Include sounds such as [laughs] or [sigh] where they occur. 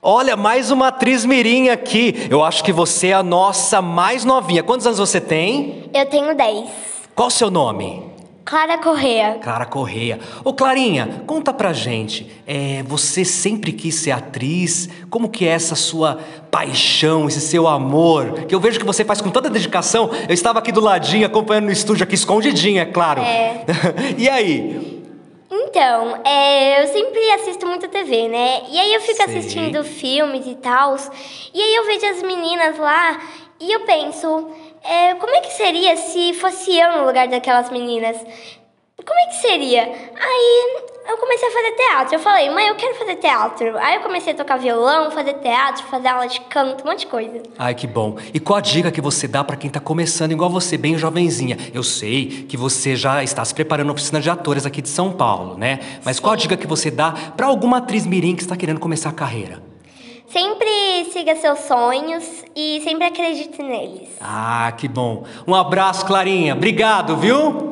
Olha, mais uma atriz mirim aqui. Eu acho que você é a nossa mais novinha. Quantos anos você tem? Eu tenho 10. Qual o seu nome? Clara Correa. Clara Correia. Ô Clarinha, conta pra gente. É, você sempre quis ser atriz? Como que é essa sua paixão, esse seu amor? Que eu vejo que você faz com tanta dedicação. Eu estava aqui do ladinho, acompanhando no estúdio aqui, escondidinha, é claro. É. [laughs] e aí? Então, é, eu sempre assisto muito TV, né? E aí eu fico Sei. assistindo filmes e tal. E aí eu vejo as meninas lá e eu penso, é, como é que seria se fosse eu no lugar daquelas meninas? Como é que seria? Aí comecei a fazer teatro. Eu falei, mãe, eu quero fazer teatro. Aí eu comecei a tocar violão, fazer teatro, fazer aula de canto, um monte de coisa. Ai, que bom. E qual a dica que você dá pra quem tá começando igual você, bem jovenzinha? Eu sei que você já está se preparando na oficina de atores aqui de São Paulo, né? Mas qual a dica que você dá pra alguma atriz mirim que está querendo começar a carreira? Sempre siga seus sonhos e sempre acredite neles. Ah, que bom. Um abraço, Clarinha. Obrigado, viu?